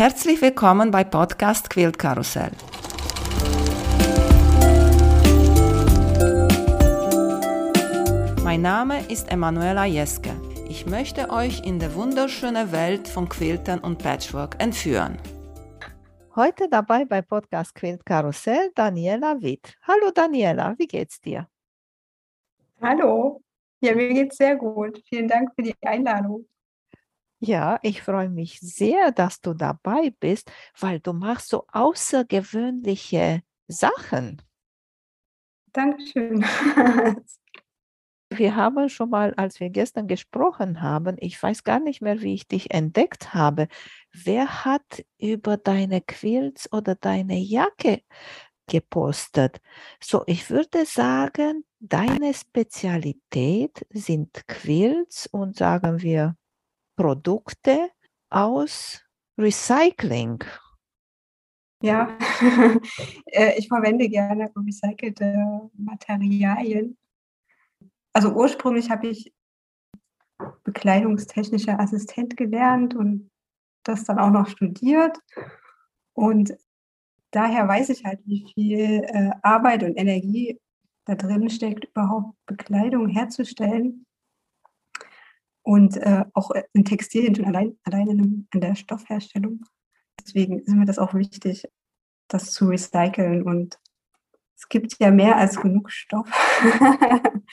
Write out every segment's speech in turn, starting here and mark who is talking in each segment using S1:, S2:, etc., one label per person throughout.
S1: Herzlich willkommen bei Podcast Quilt Karussell. Mein Name ist Emanuela Jeske. Ich möchte euch in die wunderschöne Welt von Quiltern und Patchwork entführen.
S2: Heute dabei bei Podcast Quilt Karussell Daniela Witt. Hallo Daniela, wie geht's dir?
S3: Hallo, ja, mir geht's sehr gut. Vielen Dank für die Einladung.
S2: Ja, ich freue mich sehr, dass du dabei bist, weil du machst so außergewöhnliche Sachen.
S3: Dankeschön.
S2: Wir haben schon mal, als wir gestern gesprochen haben, ich weiß gar nicht mehr, wie ich dich entdeckt habe. Wer hat über deine Quilts oder deine Jacke gepostet? So, ich würde sagen, deine Spezialität sind Quilts und sagen wir Produkte aus Recycling.
S3: Ja, äh, ich verwende gerne recycelte Materialien also ursprünglich habe ich bekleidungstechnischer Assistent gelernt und das dann auch noch studiert. Und daher weiß ich halt, wie viel äh, Arbeit und Energie da drin steckt, überhaupt Bekleidung herzustellen. Und äh, auch in Textilien schon allein, allein in, in der Stoffherstellung. Deswegen ist mir das auch wichtig, das zu recyceln. Und es gibt ja mehr als genug Stoff.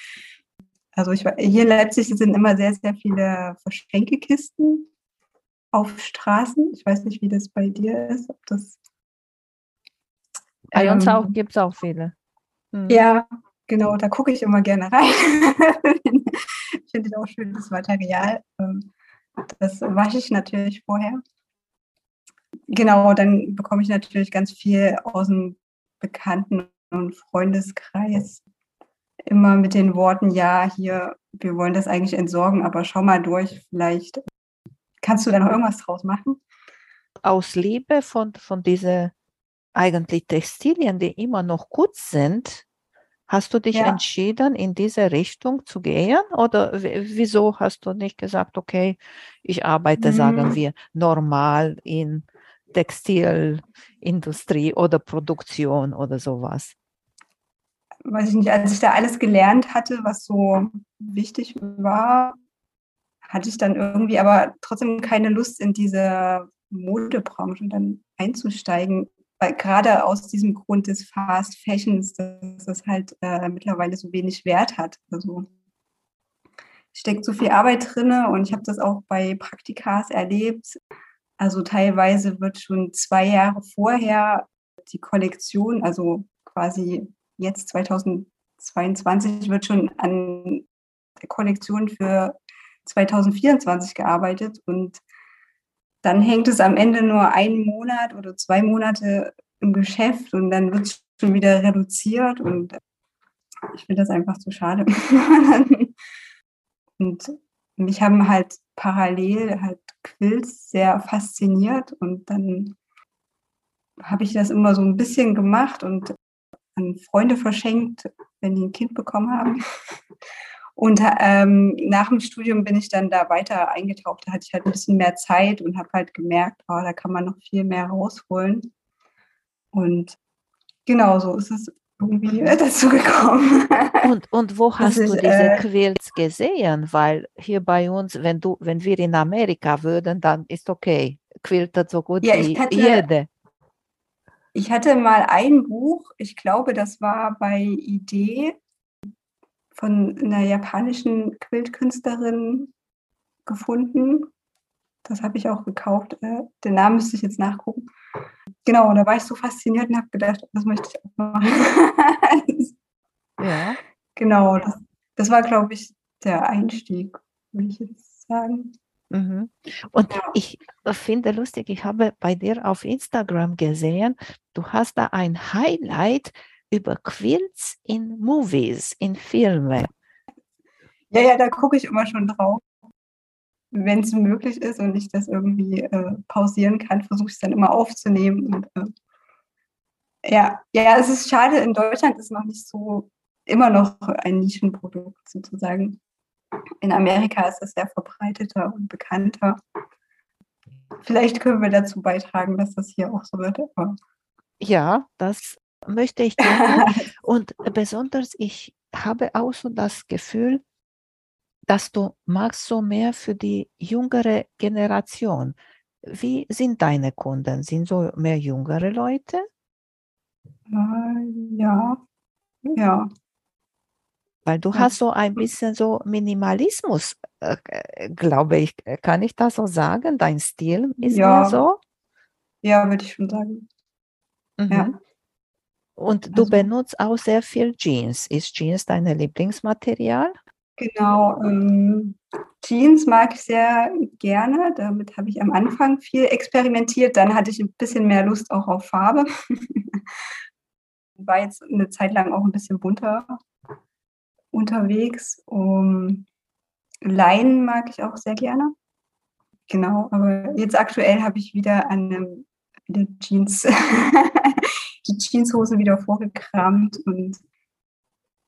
S3: Also ich, hier in Leipzig sind immer sehr, sehr viele Verschenkekisten auf Straßen. Ich weiß nicht, wie das bei dir ist. Ob das,
S2: bei uns ähm, gibt es auch viele.
S3: Hm. Ja, genau, da gucke ich immer gerne rein. ich finde auch schönes Material. Ähm, das wasche ich natürlich vorher. Genau, dann bekomme ich natürlich ganz viel aus dem Bekannten- und Freundeskreis immer mit den Worten, ja, hier, wir wollen das eigentlich entsorgen, aber schau mal durch, vielleicht kannst du da noch irgendwas draus machen?
S2: Aus Liebe von, von diesen eigentlich Textilien, die immer noch gut sind, hast du dich ja. entschieden, in diese Richtung zu gehen? Oder wieso hast du nicht gesagt, okay, ich arbeite, hm. sagen wir, normal in Textilindustrie oder Produktion oder sowas?
S3: weiß ich nicht, als ich da alles gelernt hatte, was so wichtig war, hatte ich dann irgendwie aber trotzdem keine Lust, in diese Modebranche dann einzusteigen. Weil gerade aus diesem Grund des Fast Fashions, dass es halt äh, mittlerweile so wenig Wert hat. Also steckt so viel Arbeit drin und ich habe das auch bei Praktikas erlebt. Also teilweise wird schon zwei Jahre vorher die Kollektion, also quasi jetzt 2022 wird schon an der Kollektion für 2024 gearbeitet und dann hängt es am Ende nur einen Monat oder zwei Monate im Geschäft und dann wird es schon wieder reduziert und ich finde das einfach zu schade. und mich haben halt parallel halt Quills sehr fasziniert und dann habe ich das immer so ein bisschen gemacht und an Freunde verschenkt, wenn die ein Kind bekommen haben. Und ähm, nach dem Studium bin ich dann da weiter eingetaucht. Da hatte ich halt ein bisschen mehr Zeit und habe halt gemerkt, oh, da kann man noch viel mehr rausholen. Und genau so ist es irgendwie dazu gekommen.
S2: Und, und wo hast ist, du diese äh, Quilts gesehen? Weil hier bei uns, wenn du, wenn wir in Amerika würden, dann ist okay. Quiltet so gut
S3: ja,
S2: wie
S3: hatte,
S2: jede.
S3: Ich hatte mal ein Buch, ich glaube, das war bei Idee von einer japanischen Quiltkünstlerin gefunden. Das habe ich auch gekauft. Äh, den Namen müsste ich jetzt nachgucken. Genau, da war ich so fasziniert und habe gedacht, das möchte ich auch machen. ja. Genau, das, das war, glaube ich, der Einstieg, würde ich jetzt sagen.
S2: Mhm. Und ja. ich finde lustig, ich habe bei dir auf Instagram gesehen, du hast da ein Highlight über Quilts in Movies, in Filmen.
S3: Ja, ja, da gucke ich immer schon drauf. Wenn es möglich ist und ich das irgendwie äh, pausieren kann, versuche ich es dann immer aufzunehmen. Und, äh, ja, ja, es ist schade, in Deutschland ist noch nicht so immer noch ein Nischenprodukt sozusagen. In Amerika ist es sehr verbreiteter und bekannter. vielleicht können wir dazu beitragen, dass das hier auch so wird.
S2: Ja, das möchte ich gerne. Und besonders, ich habe auch so das Gefühl, dass du magst so mehr für die jüngere Generation. Wie sind deine Kunden? Sind so mehr jüngere Leute?
S3: äh, ja, ja,
S2: Weil du
S3: ja,
S2: hast so ein bisschen so Minimalismus, äh, äh, glaube ich. Kann ich das so sagen? Dein Stil ist
S3: ja,
S2: so?
S3: ja, würde ich schon sagen. Ja,
S2: Mhm. Und du
S3: also
S2: benutzt auch sehr viel Jeans. Ist Jeans dein Lieblingsmaterial?
S3: genau. Ähm, Jeans mag ich sehr gerne. Damit habe ich am Anfang viel experimentiert. Dann hatte ich ein bisschen mehr Lust auch auf Farbe. War jetzt eine Zeit lang auch ein bisschen bunter unterwegs. Um, Leinen mag ich auch sehr gerne. Genau, aber jetzt aktuell habe ich wieder eine wieder Jeans, die Jeanshose wieder vorgekramt und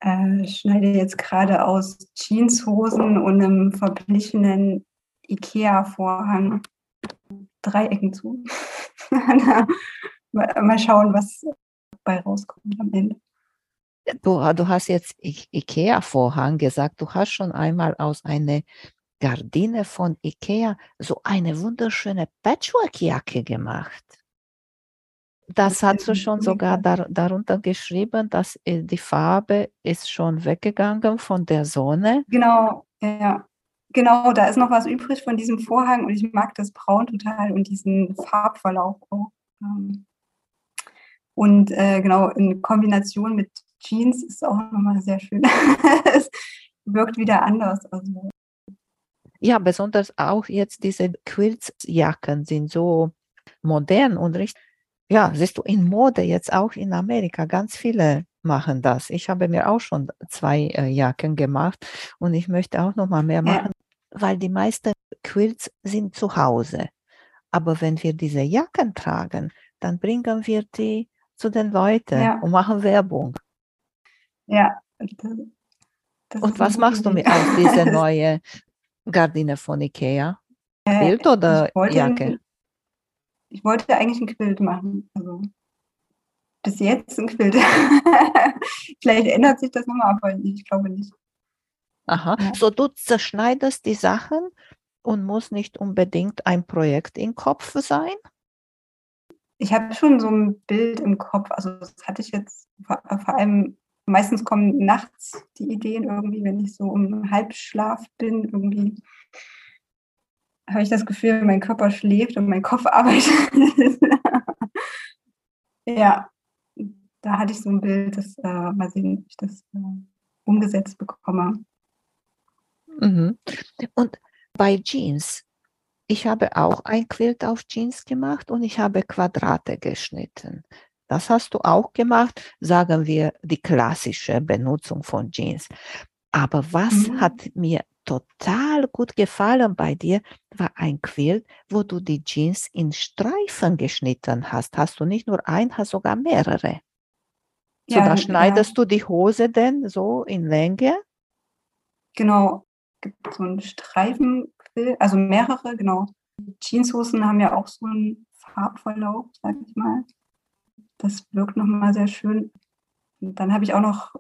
S3: äh, schneide jetzt gerade aus Jeanshosen und einem verblichenen IKEA-Vorhang Dreiecken zu. mal, schauen, was dabei rauskommt am Ende.
S2: Du, du hast jetzt IKEA-Vorhang gesagt. Du hast schon einmal aus einer Gardine von IKEA so eine wunderschöne Patchwork-Jacke gemacht. Das hast du schon sogar dar, darunter geschrieben, dass äh, die Farbe ist schon weggegangen von der Sonne.
S3: Genau, ja. Genau, da ist noch was übrig von diesem Vorhang und ich mag das Braun total und diesen Farbverlauf auch. Ähm, Und äh, genau, in Kombination mit Jeans ist auch nochmal sehr schön. es wirkt wieder anders. Also,
S2: Ja, besonders auch jetzt diese Quiltsjacken sind so modern und richtig. Ja, siehst du, in Mode jetzt auch in Amerika, ganz viele machen das. Ich habe mir auch schon zwei äh, Jacken gemacht und ich möchte auch noch mal mehr
S3: Ja.
S2: machen, weil die meisten Quilts sind zu Hause. Aber wenn wir diese Jacken tragen, dann bringen wir die zu den Leuten
S3: Ja.
S2: und machen Werbung.
S3: ja. Das,
S2: Und was machst du mit aus dieser neuen Gardine von Ikea? Quilt oder
S3: ich
S2: Jacke?
S3: Ich wollte eigentlich ein Quilt machen. Also bis jetzt ein Quilt. Vielleicht ändert sich das nochmal, aber ich glaube nicht.
S2: Aha,
S3: Ja.
S2: so du zerschneidest die Sachen und muss nicht unbedingt ein Projekt im Kopf sein?
S3: Ich habe schon so ein Bild im Kopf. Also das hatte ich jetzt vor, vor allem, meistens kommen nachts die Ideen irgendwie, wenn ich so im Halbschlaf bin, irgendwie habe ich das Gefühl, mein Körper schläft und mein Kopf arbeitet. ja, da hatte ich so ein Bild, das äh, mal sehen, ob ich das äh, umgesetzt bekomme.
S2: Mhm. Und bei Jeans, ich habe auch ein Quilt auf Jeans gemacht und ich habe Quadrate geschnitten. Das hast du auch gemacht, sagen wir die klassische Benutzung von Jeans. Aber was
S3: Mhm.
S2: hat mir total gut gefallen bei dir, war ein Quilt, wo du die Jeans in Streifen geschnitten hast. Hast du nicht nur ein, hast sogar mehrere. So,
S3: Ja,
S2: da
S3: ja.
S2: schneidest du die Hose denn so in Länge?
S3: Genau, gibt so einen Streifenquill, also mehrere, genau. Die Jeanshosen haben ja auch so einen Farbverlauf, sag ich mal. Das wirkt nochmal sehr schön. Und dann habe ich auch noch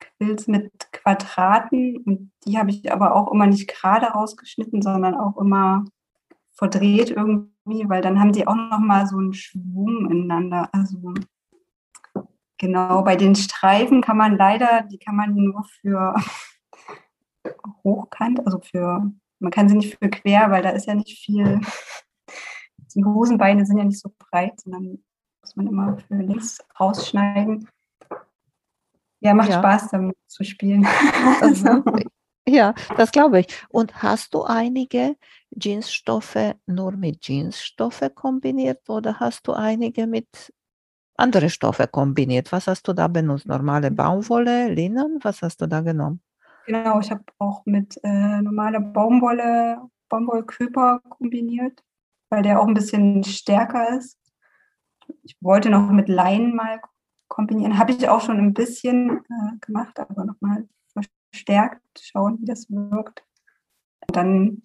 S3: Quills mit Quadraten und die habe ich aber auch immer nicht gerade rausgeschnitten, sondern auch immer verdreht irgendwie, weil dann haben die auch nochmal so einen Schwung ineinander. Also genau, bei den Streifen kann man leider, die kann man nur für hochkant, also für, man kann sie nicht für quer, weil da ist ja nicht viel, die Hosenbeine sind ja nicht so breit, sondern muss man immer für links rausschneiden. Ja, macht
S2: Ja.
S3: Spaß damit zu spielen. Also.
S2: Ja, das glaube ich. Und hast du einige Jeansstoffe nur mit Jeansstoffe kombiniert oder hast du einige mit andere Stoffe kombiniert? Was hast du da benutzt? Normale Baumwolle, Linnen? Was hast du da genommen?
S3: genau, ich habe auch mit äh, normaler Baumwolle, Baumwollkörper kombiniert, weil der auch ein bisschen stärker ist. Ich wollte noch mit Leinen mal kombinieren. Habe ich auch schon ein bisschen äh, gemacht, aber nochmal verstärkt schauen, wie das wirkt. Und dann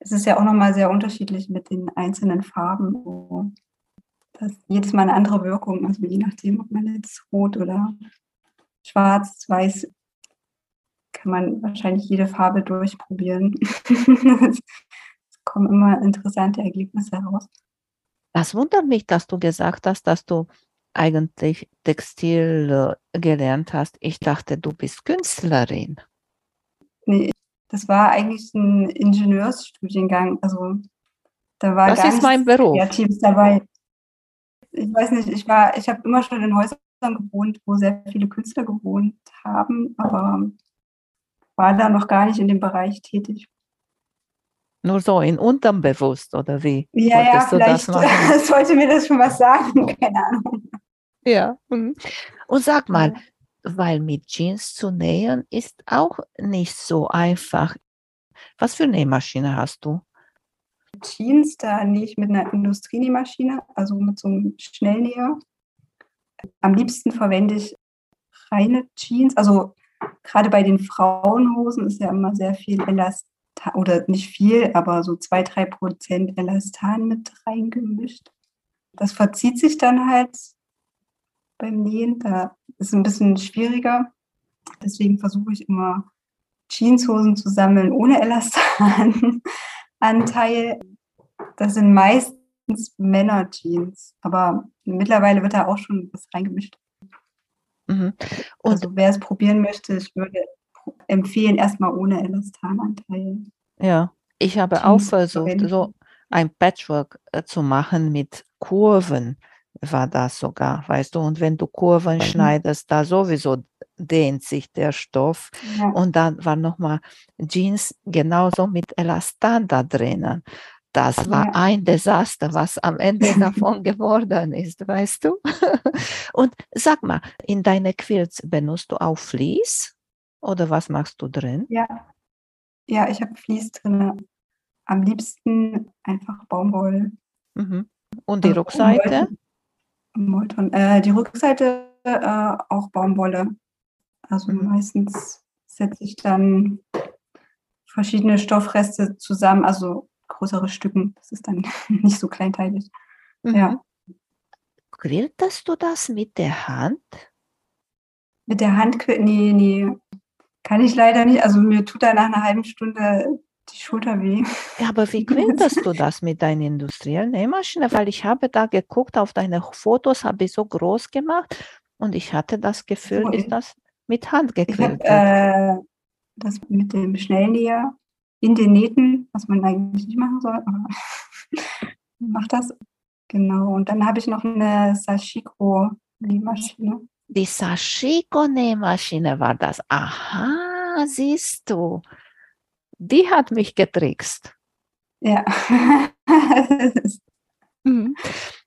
S3: es ist ja auch nochmal sehr unterschiedlich mit den einzelnen Farben. So. Das jedes Mal eine andere Wirkung, also je nachdem, ob man jetzt rot oder schwarz, weiß, kann man wahrscheinlich jede Farbe durchprobieren. es kommen immer interessante Ergebnisse heraus.
S2: Das wundert mich, dass du gesagt hast, dass du eigentlich Textil äh, gelernt hast. Ich dachte, du bist Künstlerin.
S3: Nee, das war eigentlich ein Ingenieursstudiengang. Also da war
S2: das
S3: gar
S2: ist mein Beruf.
S3: Kreatives dabei. Ich weiß nicht, ich war, ich habe immer schon in Häusern gewohnt, wo sehr viele Künstler gewohnt haben, aber war da noch gar nicht in dem Bereich tätig.
S2: Nur so in Unterbewusst oder wie?
S3: Ja, ja, vielleicht sollte mir das schon was sagen, keine Ahnung.
S2: Ja. Mhm. Und sag mal, weil mit Jeans zu nähen ist auch nicht so einfach. Was für Nähmaschine hast du?
S3: Jeans, da nähe ich mit einer Industrienähmaschine, also mit so einem Schnellnäher. Am liebsten verwende ich reine Jeans, also gerade bei den Frauenhosen ist ja immer sehr viel Elastan, oder nicht viel, aber so zwei, drei Prozent Elastan mit reingemischt. Das verzieht sich dann halt beim Nähen. Da ist es ein bisschen schwieriger. Deswegen versuche ich immer Jeanshosen zu sammeln ohne Elastananteil. Das sind meistens Männerjeans, aber mittlerweile wird da auch schon was reingemischt. Mhm. Und also wer es probieren möchte, ich würde empfehlen, erstmal ohne Elastananteil.
S2: Ja, ich habe Jeans auch versucht, so ein Patchwork äh, zu machen mit Kurven war das sogar, weißt du, und wenn du Kurven mhm. schneidest, da sowieso dehnt sich der Stoff ja. und dann war nochmal Jeans genauso mit Elastan da drinnen. Das war ja. ein Desaster, was am Ende davon geworden ist, weißt du? Und sag mal, in deine Quilts benutzt du auch Vlies oder was machst du drin?
S3: Ja, ja ich habe Vlies drin. Am liebsten einfach Baumwolle.
S2: Mhm. Und die also Rückseite?
S3: Molton. Äh, die Rückseite äh, auch Baumwolle. Also mhm. meistens setze ich dann verschiedene Stoffreste zusammen, also größere Stücken. Das ist dann nicht so kleinteilig. Mhm. Ja.
S2: Quiltest du das mit der Hand?
S3: Mit der Hand? Nee, nee. Kann ich leider nicht. Also mir tut da nach einer halben Stunde die Schulter weh.
S2: Ja, aber wie quältest du das mit deiner industriellen Nähmaschine? Weil ich habe da geguckt, auf deine Fotos habe ich so groß gemacht und ich hatte das Gefühl, so, ist das mit Hand gequält?
S3: Äh, das mit dem Schnellnäher in den Nähten, was man eigentlich nicht machen soll, aber macht das. Genau. Und dann habe ich noch eine Sashiko Nähmaschine.
S2: Die Sashiko Nähmaschine war das. Aha, siehst du die hat mich getrickst.
S3: Ja.
S2: Mhm.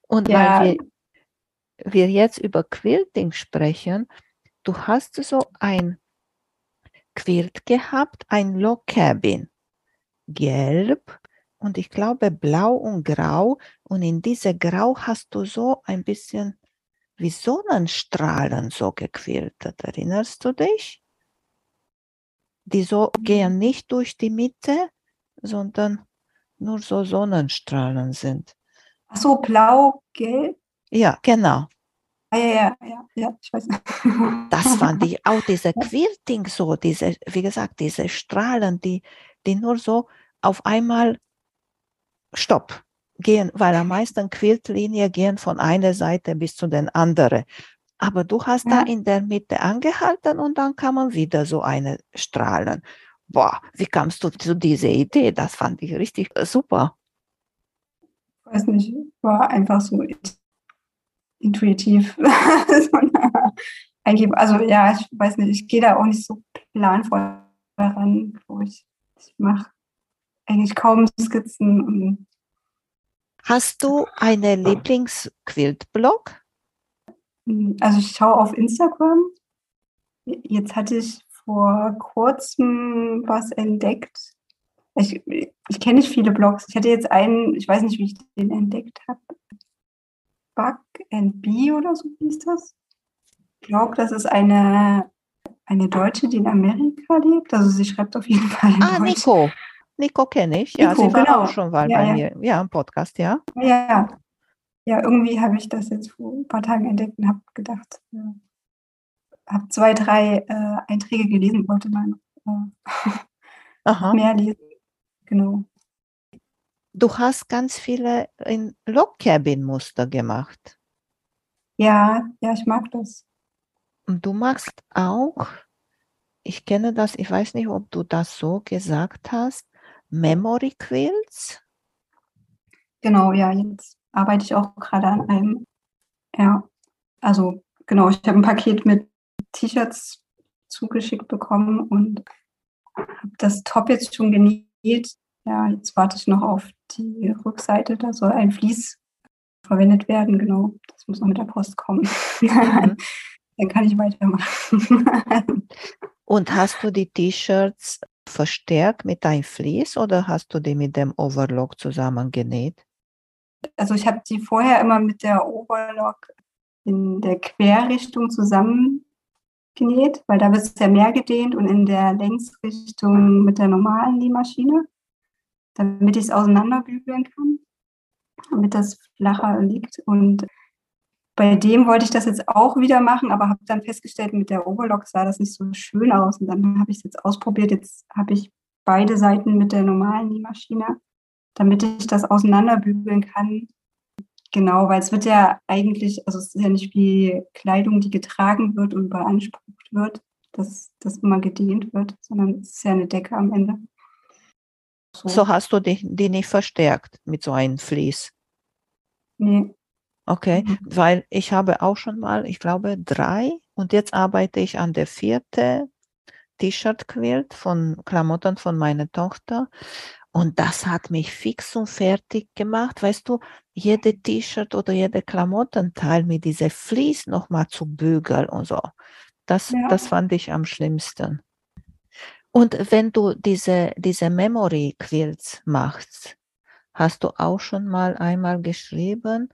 S2: Und ja. weil wir, wir jetzt über Quilting sprechen, du hast so ein Quilt gehabt, ein Log Cabin, gelb und ich glaube blau und grau. Und in diese Grau hast du so ein bisschen wie Sonnenstrahlen so gequiltet. Erinnerst du dich? Die so gehen nicht durch die Mitte, sondern nur so Sonnenstrahlen sind.
S3: Ach so, blau, gelb?
S2: Ja, genau.
S3: Ah, ja, ja, ja, ja, ich weiß.
S2: Das fand ich auch diese Quilting so, diese, wie gesagt, diese Strahlen, die, die nur so auf einmal Stopp gehen, weil am meisten Quiltlinien gehen von einer Seite bis zu den anderen. Aber du hast ja. da in der Mitte angehalten und dann kann man wieder so eine strahlen. Boah, wie kamst du zu dieser Idee? Das fand ich richtig äh, super.
S3: Ich weiß nicht, war einfach so intuitiv. also ja, ich weiß nicht, ich gehe da auch nicht so planvoll daran, wo ich, ich mache eigentlich kaum Skizzen.
S2: Hast du einen Lieblingsquiltblog?
S3: Hm, also ich schaue auf Instagram. Jetzt hatte ich vor kurzem was entdeckt. Ich, ich kenne nicht viele Blogs. Ich hatte jetzt einen, ich weiß nicht, wie ich den entdeckt habe. Bug and Bee oder so hieß das. Blog, das ist eine, eine Deutsche, die in Amerika lebt. Also sie schreibt auf jeden Fall.
S2: ah, Deutsch. Nico. Nico kenne ich. Ja,
S3: Nico,
S2: sie war
S3: genau.
S2: auch schon mal
S3: Ja,
S2: bei
S3: ja.
S2: mir. Ja, im Podcast, ja.
S3: Ja, ja. Irgendwie habe ich das jetzt vor ein paar Tagen entdeckt und habe gedacht, ja, habe zwei, drei äh, Einträge gelesen, wollte mal äh, mehr lesen. Genau.
S2: Du hast ganz viele in Log Cabin Muster gemacht.
S3: Ja, ja, ich mag das.
S2: Und du machst auch, ich kenne das, ich weiß nicht, ob du das so gesagt hast, Memory Quills.
S3: Genau, ja, jetzt arbeite ich auch gerade an einem. Ja, also genau, ich habe ein Paket mit T-Shirts zugeschickt bekommen und habe das Top jetzt schon genäht. Ja, jetzt warte ich noch auf die Rückseite. Da soll ein Vlies verwendet werden. Genau, das muss noch mit der Post kommen. Dann kann ich weitermachen.
S2: Und hast du die T-Shirts verstärkt mit deinem Vlies oder hast du die mit dem Overlock zusammengenäht?
S3: Also ich habe die vorher immer mit der Overlock in der Querrichtung zusammengenäht, weil da wird es ja mehr gedehnt und in der Längsrichtung mit der normalen Nähmaschine, damit ich es auseinanderbügeln kann, damit das flacher liegt. Und bei dem wollte ich das jetzt auch wieder machen, aber habe dann festgestellt, mit der Overlock sah das nicht so schön aus. Und dann habe ich es jetzt ausprobiert. Jetzt habe ich beide Seiten mit der normalen Nähmaschine damit ich das auseinanderbügeln kann. Genau, weil es wird ja eigentlich, also es ist ja nicht wie Kleidung, die getragen wird und beansprucht wird, dass das immer gedehnt wird, sondern es ist ja eine Decke am Ende.
S2: So hast du die, die nicht verstärkt mit so einem Vlies.
S3: Nee.
S2: Okay,
S3: Mhm.
S2: weil ich habe auch schon mal, ich glaube, drei und jetzt arbeite ich an der vierte T-Shirt-Quilt von Klamotten von meiner Tochter. Und das hat mich fix und fertig gemacht. Weißt du, jede T-Shirt oder jede Klamottenteil mit dieser Vlies nochmal zu bügeln und so. Das,
S3: Ja.
S2: das fand ich am schlimmsten. Und wenn du diese, diese Memory Quilts machst, hast du auch schon mal einmal geschrieben,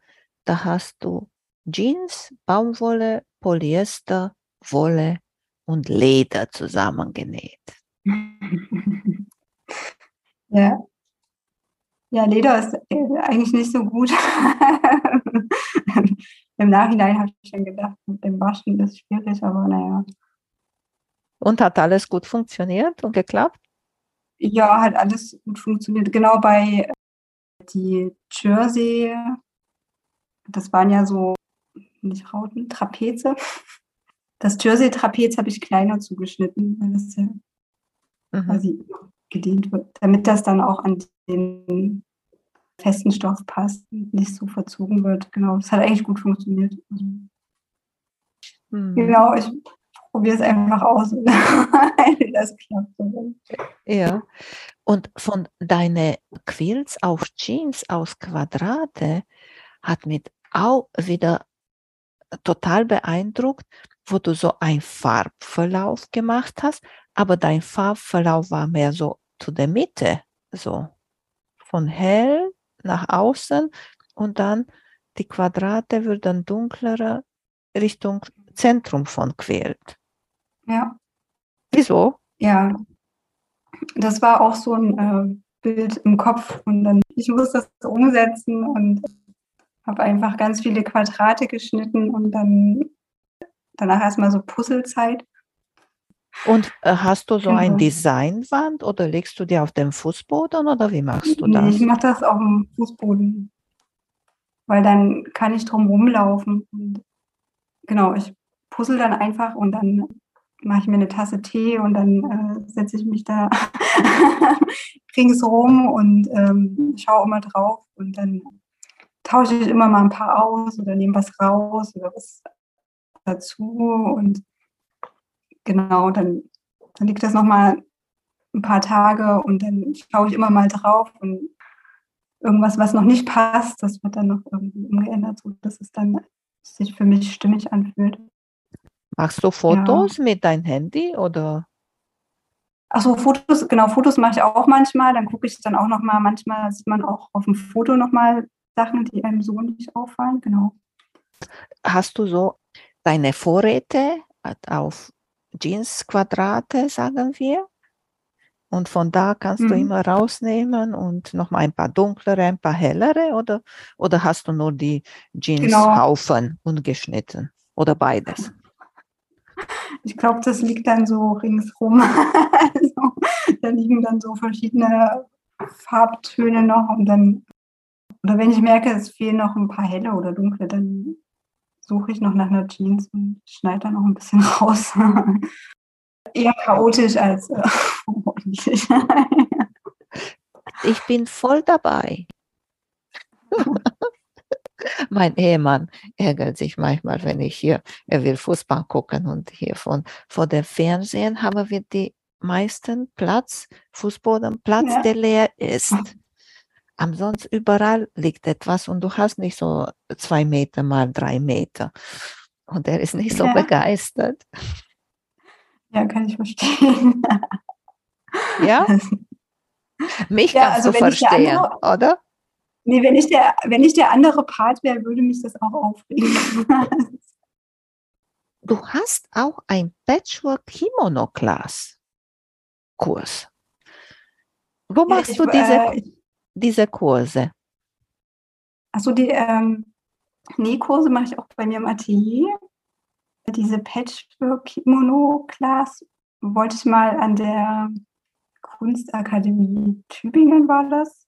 S2: da hast du Jeans, Baumwolle, Polyester, Wolle und Leder zusammengenäht.
S3: ja. Ja, Leder ist äh, eigentlich nicht so gut. Im Nachhinein habe ich schon gedacht, mit dem Waschen ist schwierig, aber naja.
S2: Und hat alles gut funktioniert und geklappt?
S3: Ja, hat alles gut funktioniert. Genau bei äh, die Jersey, das waren ja so, nicht Rauten, Trapeze. Das Jersey-Trapez habe ich kleiner zugeschnitten, weil das ja
S2: Mhm.
S3: quasi gedehnt wird, damit das dann auch an den festen Stoff passt und nicht so verzogen wird. Genau, das hat eigentlich gut funktioniert. Also,
S2: Mhm.
S3: genau, ich probiere es einfach aus. wenn das klappt.
S2: Ja. Und von deinen Quilts auf Jeans aus Quadrate hat mich auch wieder total beeindruckt, wo du so einen Farbverlauf gemacht hast, aber dein Farbverlauf war mehr so zu der Mitte, so von hell nach außen und dann die Quadrate würden dunkler Richtung Zentrum von Quilt.
S3: Ja.
S2: Wieso?
S3: Ja, das war auch so ein äh, Bild im Kopf und dann ich muss das umsetzen und habe einfach ganz viele Quadrate geschnitten und dann danach erstmal so Puzzlezeit.
S2: Und äh, hast du so ein
S3: Genau.
S2: Designwand oder legst du dir auf dem Fußboden oder wie machst du das?
S3: ich mache das auf dem Fußboden, weil dann kann ich drum rumlaufen. Und genau, ich puzzle dann einfach und dann mache ich mir eine Tasse Tee und dann äh, setze ich mich da ringsrum und ähm, schaue immer drauf und dann tausche ich immer mal ein paar aus oder nehme was raus oder was dazu und genau, dann, dann liegt das nochmal ein paar Tage und dann schaue ich immer mal drauf und irgendwas, was noch nicht passt, das wird dann noch irgendwie umgeändert, so dass es dann sich für mich stimmig anfühlt.
S2: Machst du Fotos mit deinem Handy oder?
S3: Achso, Fotos, genau, Fotos mache ich auch manchmal. Dann gucke ich dann auch nochmal, manchmal sieht man auch auf dem Foto nochmal Sachen, die einem so nicht auffallen. Genau.
S2: Hast du so deine Vorräte auf Jeansquadrate, sagen wir? Und von da kannst
S3: Mhm.
S2: du immer rausnehmen und noch mal ein paar dunklere, ein paar hellere oder, oder hast du nur die
S3: Genau.
S2: Jeanshaufen ungeschnitten oder beides?
S3: Ich glaube, das liegt dann so ringsrum. also, da liegen dann so verschiedene Farbtöne noch und dann, oder wenn ich merke, es fehlen noch ein paar helle oder dunkle, dann suche ich noch nach einer Jeans und schneide da noch ein bisschen raus. Eher chaotisch als äh, ordentlich.
S2: Ich bin voll dabei. mein Ehemann ärgert sich manchmal, wenn ich hier, er will Fußball gucken und hier von, vor dem Fernsehen haben wir die meisten Platz, Fußbodenplatz,
S3: Ja.
S2: der leer ist. Ansonsten überall liegt etwas und du hast nicht so zwei Meter mal drei Meter. Und er ist nicht so
S3: Ja.
S2: begeistert.
S3: ja, kann ich verstehen.
S2: Ja, mich
S3: Ja,
S2: kannst
S3: also
S2: du verstehen,
S3: andere-
S2: oder?
S3: Nee, wenn ich der, wenn ich der andere Part wäre, würde mich das auch aufregen.
S2: Du hast auch ein Patchwork Kimono Class Kurs. Wo machst
S3: ich,
S2: du diese,
S3: äh,
S2: diese Kurse?
S3: Achso, die ähm, Nähkurse mache ich auch bei mir im Atelier. Diese Patchwork-Kimono-Class wollte ich mal an der Kunstakademie Tübingen war das.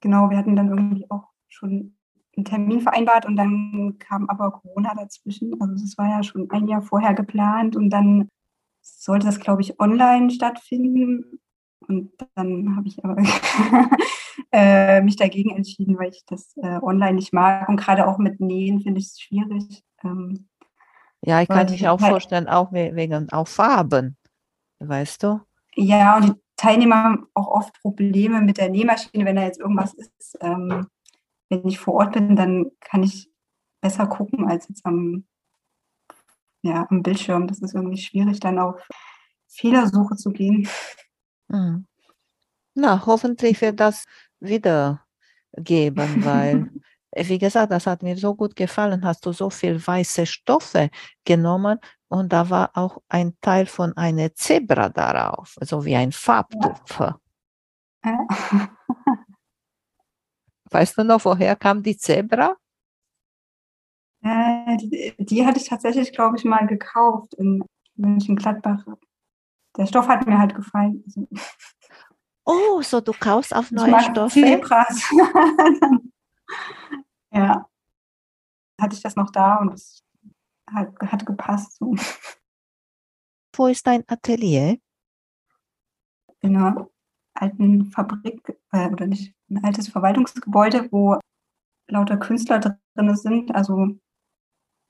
S3: Genau, wir hatten dann irgendwie auch schon einen Termin vereinbart und dann kam aber Corona dazwischen. Also das war ja schon ein Jahr vorher geplant und dann sollte das, glaube ich, online stattfinden. Und dann habe ich aber äh, mich dagegen entschieden, weil ich das äh, online nicht mag. Und gerade auch mit Nähen finde ich es schwierig. Ähm,
S2: Ja, ich kann mich auch
S3: halt-
S2: vorstellen, auch we- wegen auch Farben, weißt du?
S3: ja, und die Teilnehmer haben auch oft Probleme mit der Nähmaschine, wenn da jetzt irgendwas ist. Ähm, wenn ich vor Ort bin, dann kann ich besser gucken als jetzt am, ja, am Bildschirm. Das ist irgendwie schwierig, dann auf Fehlersuche zu gehen.
S2: Mhm. Na, hoffentlich wird das wieder geben, weil, äh, wie gesagt, das hat mir so gut gefallen. Hast du so viel weiße Stoffe genommen und da war auch ein Teil von einer Zebra darauf, so wie ein Farbtupfer.
S3: Ja.
S2: Weißt du noch, woher kam die Zebra?
S3: Äh, die, die hatte ich tatsächlich, glaube ich, mal gekauft in Mönchengladbach. Der Stoff hat mir halt gefallen.
S2: Oh, so du kaufst auf
S3: ich
S2: neue
S3: mag
S2: Stoffe?
S3: Zebras. ja. Hatte ich das noch da und es hat, hat gepasst. So.
S2: Wo ist dein Atelier?
S3: In einer alten Fabrik, äh, oder nicht, ein altes Verwaltungsgebäude, wo lauter Künstler drin sind. Also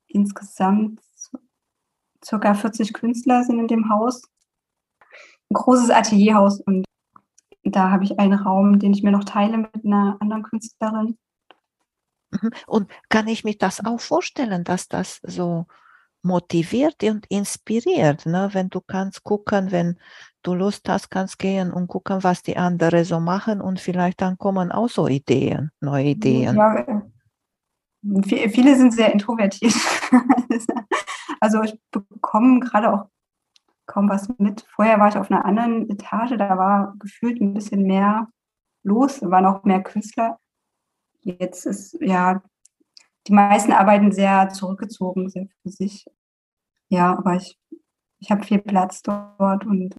S3: insgesamt circa 40 Künstler sind in dem Haus. Ein großes Atelierhaus und da habe ich einen Raum, den ich mir noch teile mit einer anderen Künstlerin.
S2: Mhm. Und kann ich mir das auch vorstellen, dass das so motiviert und inspiriert, ne? wenn du kannst gucken, wenn du Lust hast, kannst gehen und gucken, was die anderen so machen und vielleicht dann kommen auch so Ideen, neue Ideen.
S3: Ja, äh, vi- viele sind sehr introvertiert. also ich bekomme gerade auch kaum was mit. Vorher war ich auf einer anderen Etage, da war gefühlt ein bisschen mehr los, da waren auch mehr Künstler. Jetzt ist ja, die meisten arbeiten sehr zurückgezogen, sehr für sich. Ja, aber ich, ich habe viel Platz dort und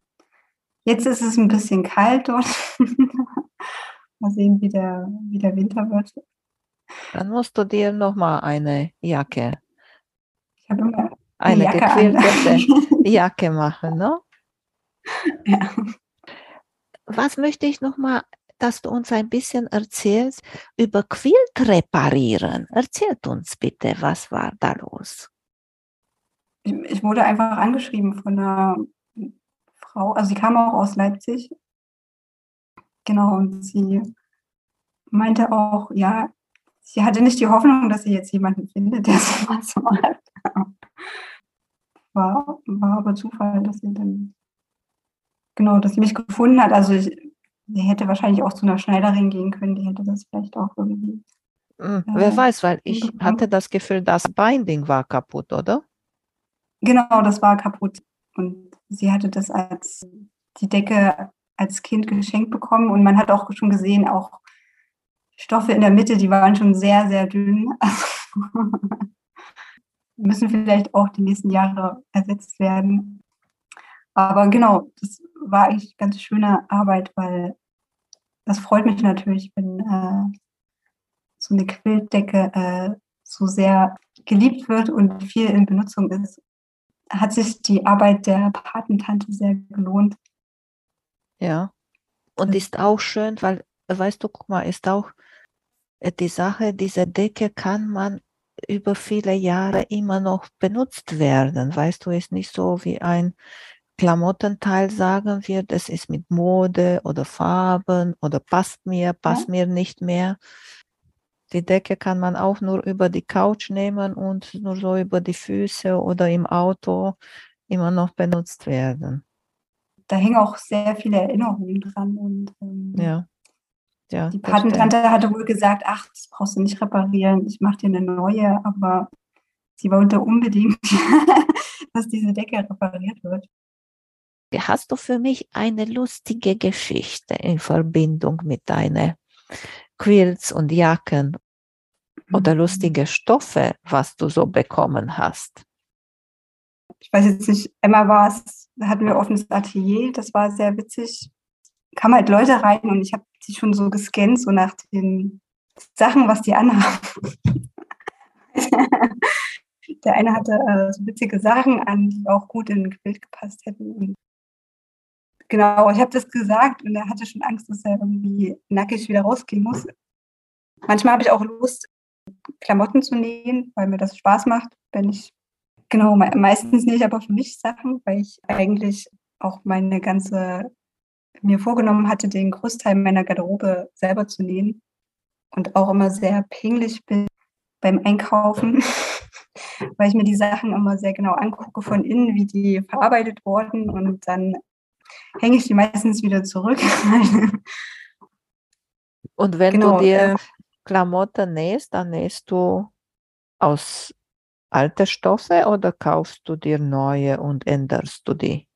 S3: jetzt ist es ein bisschen kalt dort. Mal sehen, wie der, wie der Winter wird.
S2: Dann musst du dir nochmal eine Jacke,
S3: Ich habe immer
S2: eine
S3: Jacke an.
S2: gequiltete Jacke machen. Ne?
S3: ja.
S2: Was möchte ich nochmal, dass du uns ein bisschen erzählst über Quilt reparieren. Erzählt uns bitte, was war da los?
S3: Ich, ich wurde einfach angeschrieben von einer Frau, also sie kam auch aus Leipzig. Genau, und sie meinte auch, ja, sie hatte nicht die Hoffnung, dass sie jetzt jemanden findet, der sowas macht. War, war aber Zufall, dass sie dann, genau, dass sie mich gefunden hat. Also ich, sie hätte wahrscheinlich auch zu einer Schneiderin gehen können, die hätte das vielleicht auch irgendwie.
S2: Hm, Wer
S3: Ja,
S2: weiß, weil ich hatte das Gefühl, das Binding war kaputt, oder?
S3: Genau, das war kaputt. Und sie hatte das als die Decke als Kind geschenkt bekommen und man hat auch schon gesehen, auch Stoffe in der Mitte, die waren schon sehr, sehr dünn. müssen vielleicht auch die nächsten Jahre ersetzt werden. Aber genau, das war eigentlich ganz schöne Arbeit, weil das freut mich natürlich, wenn äh, so eine Quiltdecke äh, so sehr geliebt wird und viel in Benutzung ist. Hat sich die Arbeit der Patentante sehr gelohnt.
S2: Ja, und ist auch schön, weil, weißt du, guck mal, ist auch die Sache, diese Decke kann man über viele Jahre immer noch benutzt werden. Weißt du, ist nicht so wie ein Klamottenteil sagen wir, das ist mit Mode oder Farben oder passt mir, passt ja. mir nicht mehr. Die Decke kann man auch nur über die Couch nehmen und nur so über die Füße oder im Auto immer noch benutzt werden.
S3: Da hängen auch sehr viele Erinnerungen dran und ähm,
S2: ja. Ja,
S3: die Patentante hatte wohl gesagt, ach, das brauchst du nicht reparieren, ich mache dir eine neue, aber sie wollte unbedingt, dass diese Decke repariert wird.
S2: Hast du für mich eine lustige Geschichte in Verbindung mit deinen Quilts und Jacken oder mhm. lustige Stoffe, was du so bekommen hast?
S3: Ich weiß jetzt nicht, Emma war es, da hatten wir offenes Atelier, das war sehr witzig. Kamen halt Leute rein und ich habe die schon so gescannt, so nach den Sachen, was die anhaben. Der eine hatte äh, so witzige Sachen an, die auch gut in ein Bild gepasst hätten. Und genau, ich habe das gesagt und er hatte schon Angst, dass er irgendwie nackig wieder rausgehen muss. Manchmal habe ich auch Lust, Klamotten zu nähen, weil mir das Spaß macht, wenn ich, genau, meistens nicht, aber für mich Sachen, weil ich eigentlich auch meine ganze mir vorgenommen hatte, den Großteil meiner Garderobe selber zu nähen und auch immer sehr pingelig bin beim Einkaufen, weil ich mir die Sachen immer sehr genau angucke von innen, wie die verarbeitet wurden und dann hänge ich die meistens wieder zurück.
S2: und wenn genau, du dir Klamotten nähst, dann nähst du aus alte Stoffe oder kaufst du dir neue und änderst du die?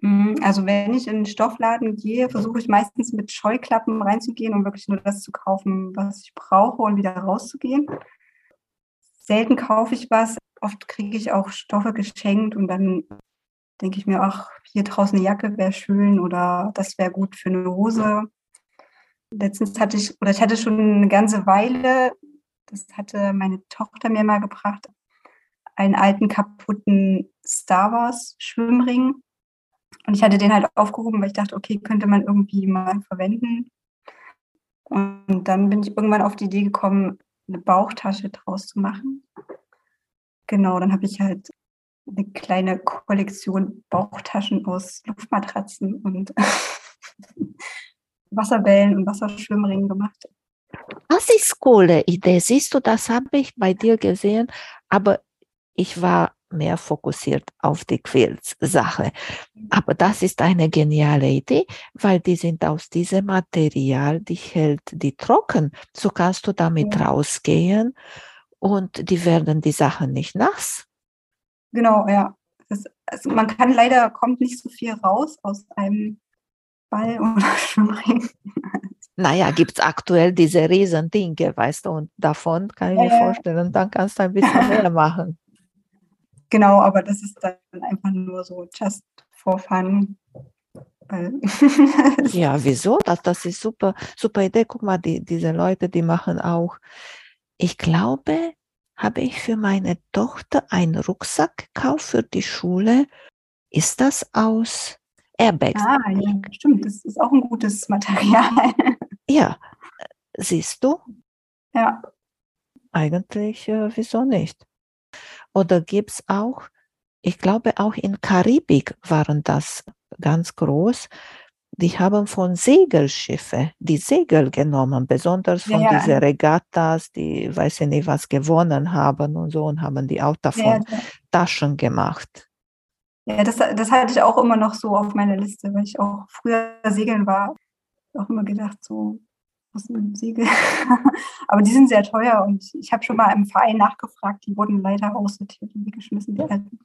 S3: Mhm, also wenn ich in den Stoffladen gehe, versuche ich meistens mit Scheuklappen reinzugehen, um wirklich nur das zu kaufen, was ich brauche und wieder rauszugehen. Selten kaufe ich was. Oft kriege ich auch Stoffe geschenkt und dann denke ich mir, ach, hier draußen eine Jacke wäre schön oder das wäre gut für eine Hose. Letztens hatte ich, oder ich hatte schon eine ganze Weile, das hatte meine Tochter mir mal gebracht, einen alten kaputten Star Wars Schwimmring und ich hatte den halt aufgehoben, weil ich dachte, okay, könnte man irgendwie mal verwenden. Und dann bin ich irgendwann auf die Idee gekommen, eine Bauchtasche draus zu machen. Genau, dann habe ich halt eine kleine Kollektion Bauchtaschen aus Luftmatratzen und Wasserbällen und Wasserschwimmringen gemacht.
S2: Das ist coole Idee. Siehst du, das habe ich bei dir gesehen, aber ich war mehr fokussiert auf die Quilts-Sache. Aber das ist eine geniale Idee, weil die sind aus diesem Material, die hält die trocken. So kannst du damit ja. rausgehen und die werden die Sachen nicht nass.
S3: Genau, ja. Das, also man kann leider, kommt nicht so viel raus aus einem Ball oder Schwimmring.
S2: Naja, gibt es aktuell diese riesen Dinge, weißt du, und davon kann ich mir vorstellen, dann kannst du ein bisschen mehr machen.
S3: Genau, aber das ist dann einfach nur so just for fun.
S2: ja, wieso? Das, das ist super, super Idee. Guck mal, die, diese Leute, die machen auch, ich glaube, habe ich für meine Tochter einen Rucksack gekauft für die Schule. Ist das aus Airbags?
S3: Ah, ja, stimmt. Das ist auch ein gutes Material.
S2: ja, siehst du?
S3: Ja.
S2: Eigentlich, äh, wieso nicht? Oder gibt es auch, ich glaube auch in Karibik waren das ganz groß, die haben von Segelschiffe die Segel genommen, besonders von ja, diesen Regattas, die weiß ich nicht was gewonnen haben und so und haben die auch davon ja, Taschen gemacht.
S3: Ja, das, das hatte ich auch immer noch so auf meiner Liste, weil ich auch früher segeln war. Auch immer gedacht, so aus dem Siegel. Aber die sind sehr teuer und ich habe schon mal im Verein nachgefragt, die wurden leider aussortiert und weggeschmissen. Die
S2: alten.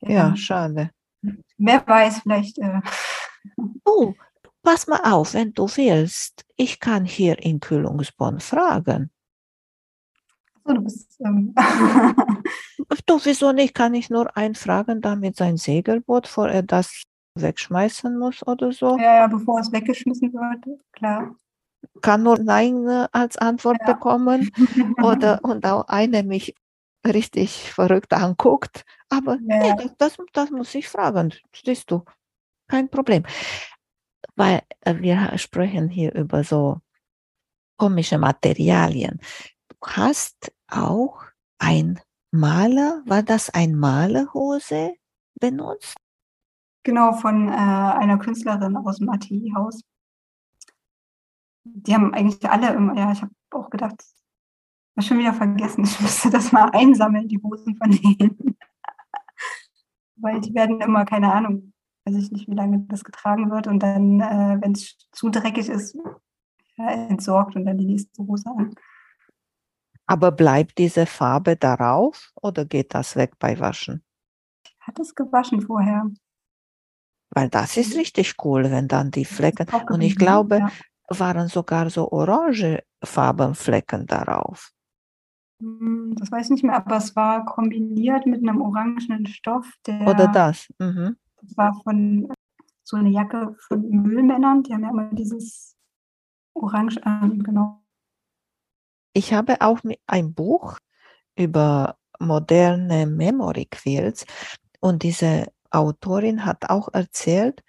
S2: Ja, ja, schade.
S3: Wer weiß, vielleicht äh,
S2: Oh, pass mal auf, wenn du willst. Ich kann hier in Kühlungsborn fragen.
S3: So, du bist, ähm
S2: du, wieso nicht? Kann ich nur einfragen, damit sein Segelboot, bevor er das wegschmeißen muss oder so?
S3: Ja, ja, bevor es weggeschmissen wird, klar.
S2: Kann nur Nein äh, als Antwort ja. bekommen oder und auch eine mich richtig verrückt anguckt. Aber ja. nee, das, das muss ich fragen, siehst du, kein Problem. Weil äh, wir sprechen hier über so komische Materialien. Du hast auch ein Maler, war das ein Malerhose benutzt?
S3: Genau, von äh, einer Künstlerin aus dem Atelierhaus. Die haben eigentlich alle immer, ja, ich habe auch gedacht, ich habe schon wieder vergessen, ich müsste das mal einsammeln, die Hosen von denen. Weil die werden immer, keine Ahnung, weiß ich nicht, wie lange das getragen wird und dann, äh, wenn es zu dreckig ist, ja, entsorgt und dann die nächste Hose an.
S2: Aber bleibt diese Farbe darauf oder geht das weg bei Waschen?
S3: Hat es gewaschen vorher.
S2: Weil das ist mhm. richtig cool, wenn dann die Flecken, und ich glaube, ja. Waren sogar so orange Farbenflecken darauf.
S3: Hm, das weiß ich nicht mehr, aber es war kombiniert mit einem orangenen Stoff. Der,
S2: Oder das. Mhm.
S3: Das war von so eine Jacke von Müllmännern, die haben ja immer dieses Orange an, genau.
S2: Ich habe auch ein Buch über moderne Memory Quilts und diese Autorin hat auch erzählt,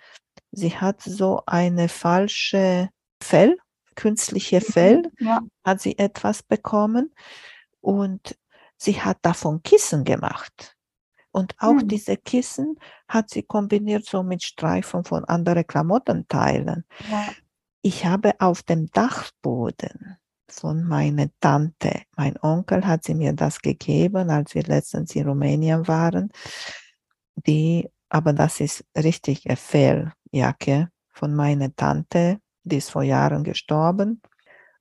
S2: sie hat so eine falsche Fell, künstliche mhm, Fell, ja. hat sie etwas bekommen und sie hat davon Kissen gemacht. Und auch hm. diese Kissen hat sie kombiniert so mit Streifen von anderen Klamottenteilen. Ja. Ich habe auf dem Dachboden von meiner Tante, mein Onkel hat sie mir das gegeben, als wir letztens in Rumänien waren, die aber das ist richtig eine Fehljacke von meiner Tante, die ist vor Jahren gestorben.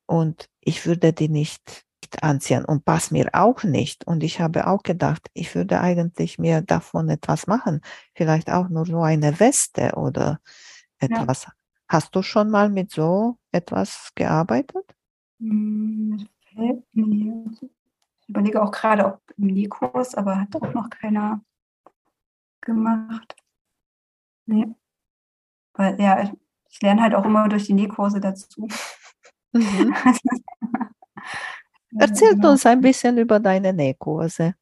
S2: Und ich würde die nicht anziehen und passt mir auch nicht. Und ich habe auch gedacht, ich würde eigentlich mir davon etwas machen. Vielleicht auch nur so eine Weste oder etwas. Ja. Hast du schon mal mit so etwas gearbeitet?
S3: Hm, ich überlege auch gerade, ob im Nähkurs, aber hat auch noch keiner gemacht. Nee. Weil ja, ich, lerne halt auch immer durch die Nähkurse dazu. Mhm.
S2: Erzähl genau. uns ein bisschen über deine Nähkurse.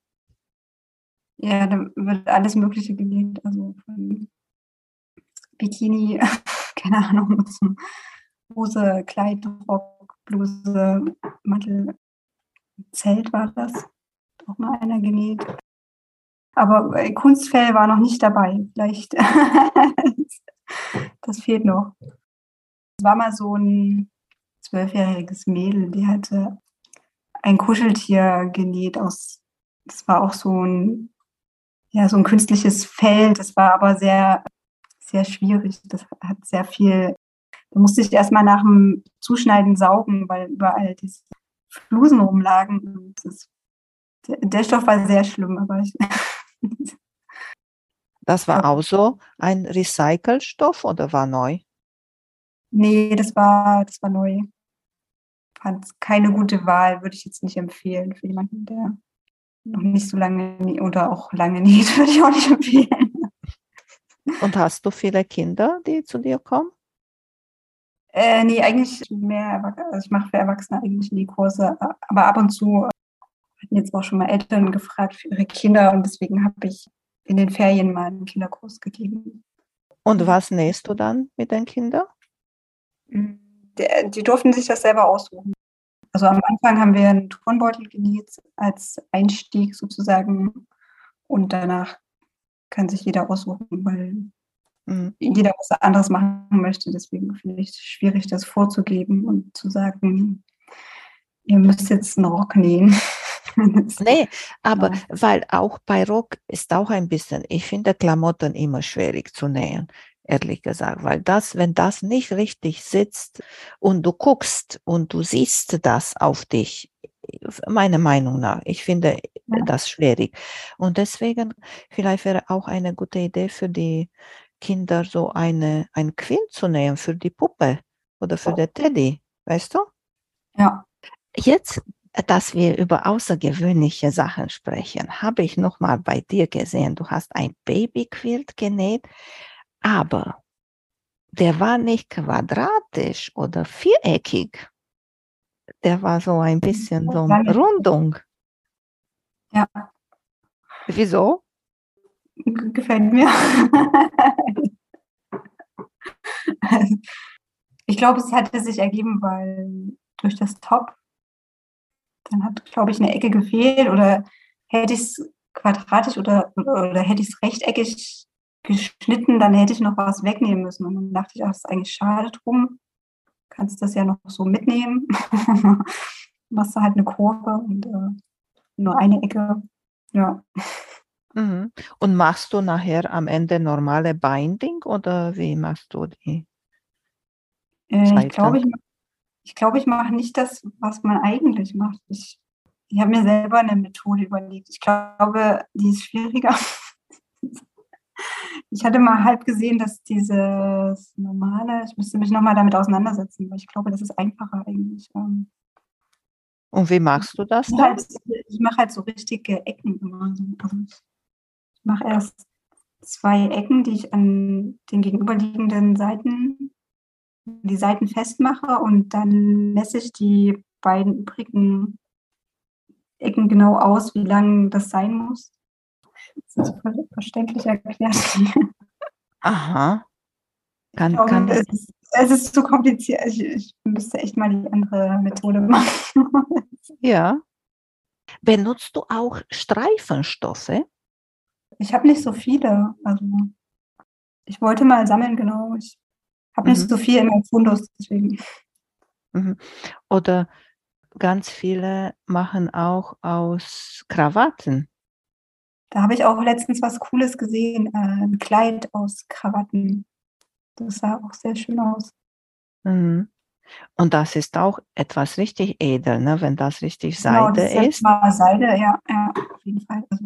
S3: Ja, da wird alles Mögliche genäht, also von Bikini, keine Ahnung, zum Hose, Kleid, Rock, Bluse, Mantel, Zelt war das. Auch mal einer genäht. Aber äh, Kunstfell war noch nicht dabei. Vielleicht, das fehlt noch. Es war mal so ein zwölfjähriges Mädel, die hatte ein Kuscheltier genäht aus, das war auch so ein, ja, so ein künstliches Fell. Das war aber sehr, sehr schwierig. Das hat sehr viel, da musste ich erstmal nach dem Zuschneiden saugen, weil überall diese Flusen rumlagen. Das, der Stoff war sehr schlimm, aber ich,
S2: Das war auch so ein Recycelstoff oder war neu?
S3: Nee, das war, das war neu. Fand keine gute Wahl, würde ich jetzt nicht empfehlen für jemanden, der noch nicht so lange oder auch lange näht, würde ich auch nicht empfehlen.
S2: Und hast du viele Kinder, die zu dir kommen?
S3: Äh, nee, eigentlich mehr, also ich mache für Erwachsene eigentlich die Kurse, aber ab und zu hatten jetzt auch schon mal Eltern gefragt für ihre Kinder und deswegen habe ich in den Ferien mal einen Kinderkurs gegeben.
S2: Und was nähst du dann mit den Kindern?
S3: Mm, die, die durften sich das selber aussuchen. Also am Anfang haben wir einen Turnbeutel genäht als Einstieg sozusagen und danach kann sich jeder aussuchen, weil mhm. jeder was anderes machen möchte. Deswegen finde ich es schwierig, das vorzugeben und zu sagen, ihr müsst jetzt einen Rock nähen.
S2: nee, aber ja. weil auch bei Rock ist auch ein bisschen, ich finde Klamotten immer schwierig zu nähen, ehrlich gesagt, weil das, wenn das nicht richtig sitzt und du guckst und du siehst das auf dich, meiner Meinung nach, ich finde ja. das schwierig. Und deswegen vielleicht wäre auch eine gute Idee für die Kinder so eine, ein Quilt zu nähen für die Puppe oder für den Teddy, weißt du?
S3: Ja.
S2: Jetzt, dass wir über außergewöhnliche Sachen sprechen, habe ich noch mal bei dir gesehen, du hast ein Babyquilt genäht, aber der war nicht quadratisch oder viereckig. Der war so ein bisschen so eine Rundung.
S3: Ja.
S2: Wieso?
S3: Gefällt mir. ich glaube, es hätte sich ergeben, weil durch das Top, dann hat, glaube ich, eine Ecke gefehlt oder hätte ich es quadratisch oder, oder, oder hätte ich es rechteckig geschnitten, dann hätte ich noch was wegnehmen müssen. Und dann dachte ich, ach, das ist eigentlich schade drum. Kannst das ja noch so mitnehmen. Machst du halt eine Kurve und äh, nur eine Ecke. Ja.
S2: Mhm. Und machst du nachher am Ende normale Binding oder wie machst du die?
S3: Äh, ich glaube, ich, ich, glaub, ich mache nicht das, was man eigentlich macht. Ich, ich habe mir selber eine Methode überlegt. Ich glaube, die ist schwieriger. Ich hatte mal halb gesehen, dass dieses normale, ich müsste mich nochmal damit auseinandersetzen, weil ich glaube, das ist einfacher eigentlich. Ähm.
S2: Und wie machst du das
S3: dann? Halt, ich mache halt so richtige Ecken immer. Also ich mache erst zwei Ecken, die ich an den gegenüberliegenden Seiten, die Seiten festmache und dann messe ich die beiden übrigen Ecken genau aus, wie lang das sein muss. Das ist verständlich erklärt.
S2: Aha.
S3: Kann, glaube, kann es, ist, es ist zu kompliziert. Ich, ich müsste echt mal die andere Methode machen.
S2: ja. Benutzt du auch Streifenstoffe?
S3: Ich habe nicht so viele. Also ich wollte mal sammeln, genau. Ich habe nicht mhm. so viel in meinem Fundus, deswegen.
S2: Mhm. Oder ganz viele machen auch aus Krawatten.
S3: Da habe ich auch letztens was Cooles gesehen, äh, ein Kleid aus Krawatten. Das sah auch sehr schön aus.
S2: Mhm. Und das ist auch etwas richtig edel, ne? wenn das richtig Seide genau, das ist.
S3: War Seide, ja, ja, auf jeden Fall. Also,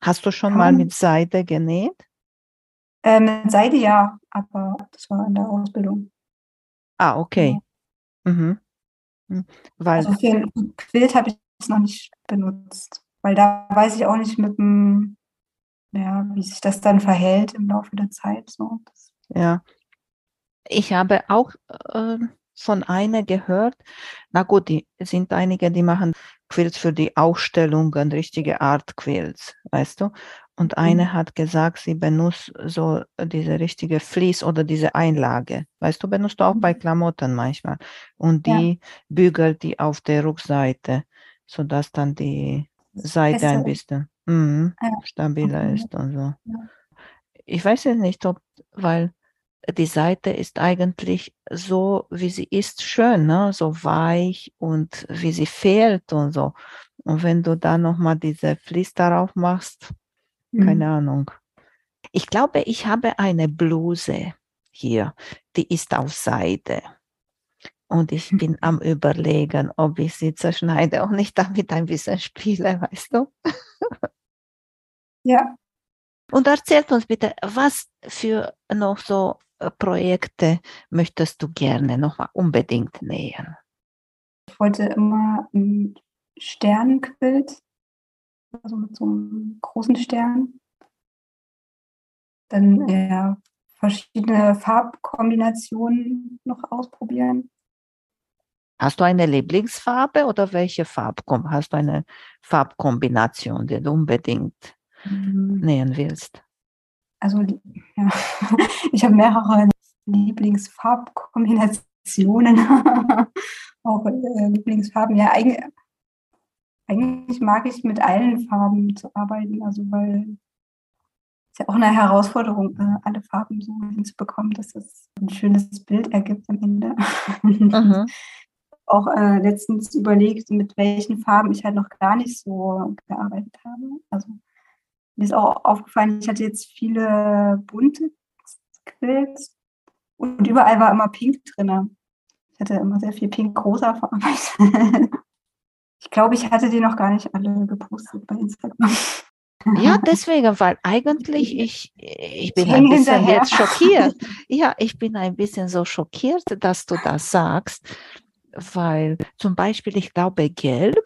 S2: Hast du schon mal mit Seide genäht?
S3: Äh, mit Seide ja, aber das war in der Ausbildung.
S2: Ah, okay. Ja. Mhm.
S3: mhm. Weil also für ein Quilt habe ich es noch nicht benutzt. Weil da weiß ich auch nicht mit dem, ja, wie sich das dann verhält im Laufe der Zeit. So.
S2: Ja. Ich habe auch äh, von einer gehört, na gut, die sind einige, die machen Quilts für die Ausstellungen, richtige Art Quilts, weißt du? Und mhm. eine hat gesagt, sie benutzt so diese richtige Vlies oder diese Einlage. Weißt du, benutzt du auch bei mhm. Klamotten manchmal. Und die ja. bügelt die auf der Rückseite, sodass dann die Seite ein bisschen mhm, stabiler ist und so. Ich weiß jetzt nicht, ob, weil die Seite ist eigentlich so, wie sie ist, schön, ne? so weich und wie sie fehlt und so. Und wenn du da nochmal diese Flies darauf machst, mhm. keine Ahnung. Ich glaube, ich habe eine Bluse hier, die ist auf Seide. Und ich bin am Überlegen, ob ich sie zerschneide und nicht damit ein bisschen spiele, weißt du?
S3: Ja.
S2: Und erzählt uns bitte, was für noch so äh, Projekte möchtest du gerne noch mal unbedingt nähen?
S3: Ich wollte immer ein Sternenquilt, also mit so einem großen Stern. Dann ja, verschiedene Farbkombinationen noch ausprobieren.
S2: Hast du eine Lieblingsfarbe oder welche Farbkom hast du eine Farbkombination, die du unbedingt mhm. nähen willst?
S3: Also ja, ich habe mehrere Lieblingsfarbkombinationen, auch äh, Lieblingsfarben. Ja, eigentlich, eigentlich mag ich mit allen Farben zu arbeiten, also weil es ja auch eine Herausforderung, äh, alle Farben so hinzubekommen, dass es ein schönes Bild ergibt am Ende. Mhm. auch äh, letztens überlegt, mit welchen Farben ich halt noch gar nicht so gearbeitet habe. Also mir ist auch aufgefallen, ich hatte jetzt viele bunte Quills und überall war immer Pink drin. Ich hatte immer sehr viel Pink-Rosa verarbeitet. ich glaube, ich hatte die noch gar nicht alle gepostet bei Instagram.
S2: Ja, deswegen, weil eigentlich ich, ich bin
S3: Ich
S2: ein bisschen
S3: hinterher.
S2: jetzt schockiert. Ja, ich bin ein bisschen so schockiert, dass du das sagst, weil zum Beispiel, ich glaube, gelb,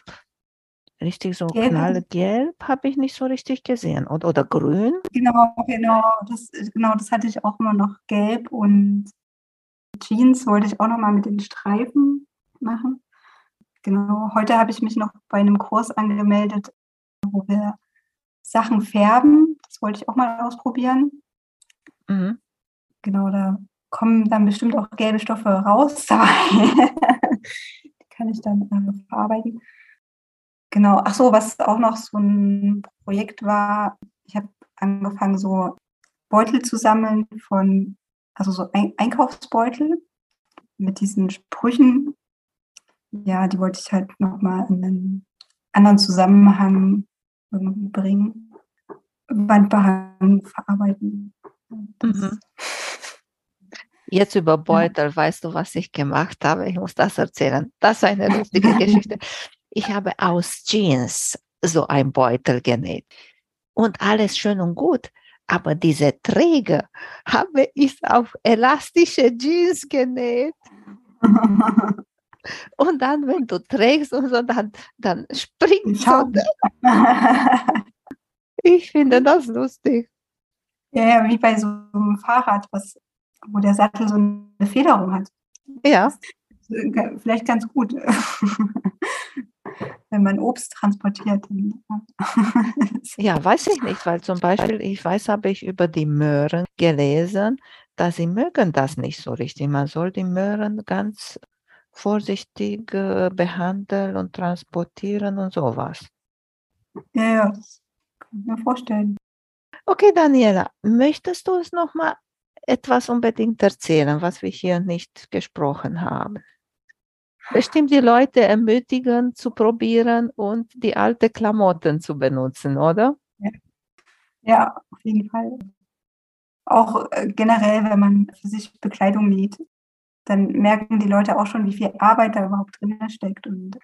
S2: richtig so
S3: Gelb.
S2: knallgelb habe ich nicht so richtig gesehen. Oder, oder grün.
S3: Genau, genau. Das, genau, das hatte ich auch immer noch gelb und Jeans wollte ich auch noch mal mit den Streifen machen. Genau, heute habe ich mich noch bei einem Kurs angemeldet, wo wir Sachen färben. Das wollte ich auch mal ausprobieren.
S2: Mhm.
S3: Genau, da kommen dann bestimmt auch gelbe Stoffe raus. Die kann ich dann äh, verarbeiten. Genau, ach so, was auch noch so ein Projekt war, ich habe angefangen, so Beutel zu sammeln von, also so Ein Einkaufsbeutel mit diesen Sprüchen. Ja, die wollte ich halt nochmal in einen anderen Zusammenhang irgendwie bringen. Wandbehang verarbeiten.
S2: Mhm. Jetzt über Beutel, weißt du, was ich gemacht habe? Ich muss das erzählen. Das ist eine lustige Geschichte. Ich habe aus Jeans so ein Beutel genäht. Und alles schön und gut. Aber diese Träger habe ich auf elastische Jeans genäht. Und dann, wenn du trägst und so, dann, dann springt so.
S3: Schau.
S2: Ich finde das lustig.
S3: Ja, ja, wie bei so einem Fahrrad, was, wo der Sattel so eine Federung hat.
S2: Ja,
S3: Vielleicht ganz gut, wenn man Obst transportiert.
S2: Ja, weiß ich nicht, weil zum Beispiel, ich weiß, habe ich über die Möhren gelesen, dass sie mögen das nicht so richtig. Man soll die Möhren ganz vorsichtig behandeln und transportieren und sowas.
S3: Ja, ja, das kann ich mir vorstellen.
S2: Okay, Daniela, möchtest du uns noch mal etwas unbedingt erzählen, was wir hier nicht gesprochen haben? Bestimmt die Leute ermutigen zu probieren und die alte Klamotten zu benutzen, oder?
S3: Ja, auf jeden Fall. Auch äh, generell, wenn man für sich Bekleidung näht, dann merken die Leute auch schon, wie viel Arbeit da überhaupt drin steckt. Und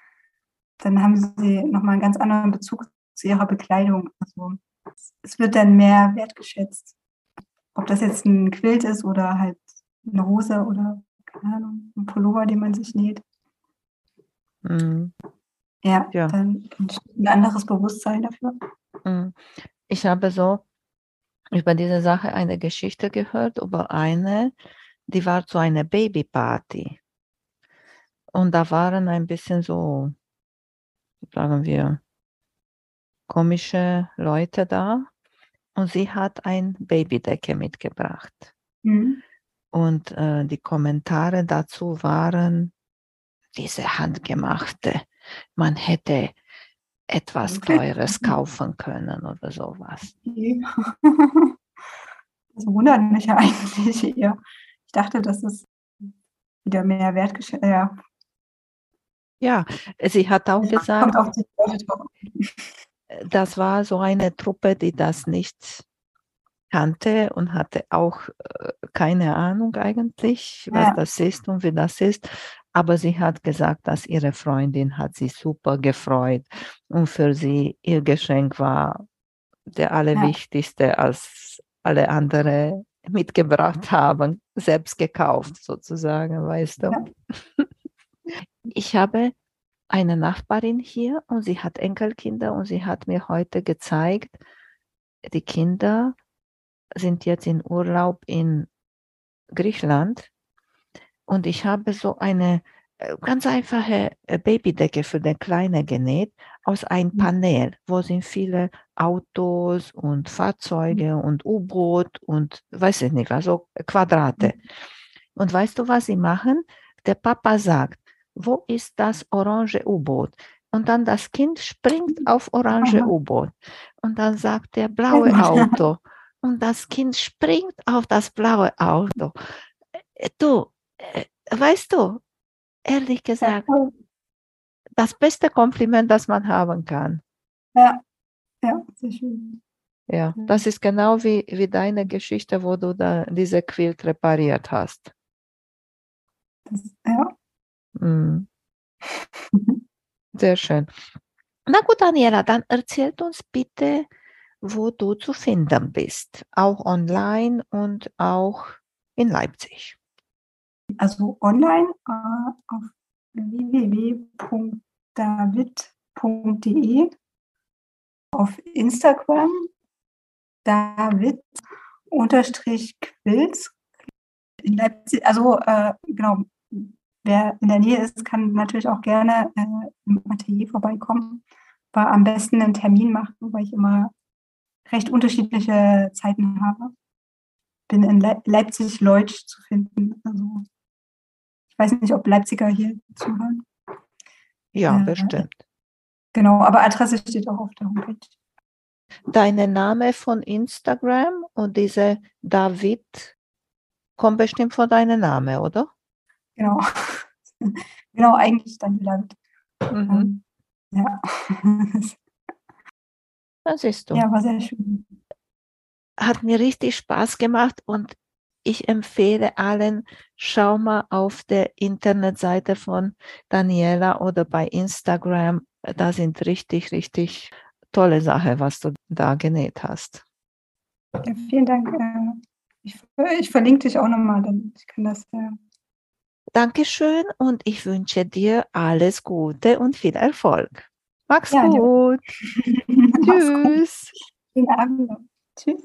S3: dann haben sie nochmal einen ganz anderen Bezug zu ihrer Bekleidung. Also es wird dann mehr wertgeschätzt. Ob das jetzt ein Quilt ist oder halt eine Hose oder keine Ahnung, ein Pullover, den man sich näht.
S2: Mhm.
S3: Ja,
S2: Ja.
S3: dann ein anderes Bewusstsein dafür.
S2: Mm. Ich habe so über diese Sache eine Geschichte gehört, über eine, die war zu einer Babyparty. Und da waren ein bisschen so, sagen wir, komische Leute da. Und sie hat ein Babydecke mitgebracht.
S3: Mhm.
S2: Und äh, die Kommentare dazu waren, diese handgemachte, man hätte etwas Teures kaufen können oder sowas.
S3: Okay. Das wundert mich ja eigentlich eher. Ich dachte, das ist wieder mehr wertgeschätzt. Ja,
S2: Ja, sie hat auch gesagt,
S3: die Leute drauf.
S2: das war so eine Truppe, die das nicht kannte und hatte auch äh, keine Ahnung eigentlich, was
S3: Ja.
S2: das ist und wie das ist. Aber sie hat gesagt, dass ihre Freundin hat sich super gefreut und für sie ihr Geschenk war der allerwichtigste, als alle andere mitgebracht haben, selbst gekauft sozusagen, weißt du.
S3: Ja.
S2: Ich habe eine Nachbarin hier und sie hat Enkelkinder und sie hat mir heute gezeigt, die Kinder sind jetzt in Urlaub in Griechenland und ich habe so eine ganz einfache äh, Babydecke für den Kleinen genäht aus einem
S3: Mhm.
S2: Panel, wo sind viele Autos und Fahrzeuge und U-Boot und weiß ich nicht, also Quadrate. Und weißt du, was sie machen? Der Papa sagt, wo ist das orange U-Boot? Und dann das Kind springt auf orange. U-Boot. Und dann sagt der blaue
S3: gut.
S2: Auto. Und das Kind springt auf das blaue Auto. Äh, Du, äh, weißt du, ehrlich gesagt, das beste Kompliment, das man haben kann.
S3: Ja, ja, sehr schön.
S2: Ja, das ist genau wie, wie deine Geschichte, wo du da diese Quilt repariert hast.
S3: Das, ja.
S2: Mhm. Sehr schön. Na gut, Daniela, dann erzählt uns bitte wo du zu finden bist, auch online und auch in Leipzig.
S3: Also online äh, auf www.david.de, auf Instagram David unterstrich Quilz in Leipzig. Also äh, genau, wer in der Nähe ist, kann natürlich auch gerne äh, im Atelier vorbeikommen. Aber am besten einen Termin machen, weil ich immer recht unterschiedliche Zeiten habe. Bin in Le Leipzig-Leutsch zu finden. Also ich weiß nicht, ob Leipziger hier zuhören.
S2: Ja, äh, bestimmt.
S3: Genau, aber Adresse steht auch auf der Homepage.
S2: Deine Name von Instagram und diese David kommt bestimmt von deinem Namen, oder?
S3: Genau. genau, eigentlich dann David.
S2: Mhm.
S3: Ähm, ja.
S2: Das siehst du.
S3: Ja, war sehr schön.
S2: Hat mir richtig Spaß gemacht und ich empfehle allen, schau mal auf der Internetseite von Daniela oder bei Instagram. Da sind richtig, richtig tolle Sachen, was du da genäht hast.
S3: Ja, vielen Dank. Äh, ich, ich verlinke dich auch nochmal, dann ich kann das. Ja.
S2: Dankeschön und ich wünsche dir alles Gute und viel Erfolg. Mach's ja, gut. Tschüss.
S3: Schönen Abend. Tschüss.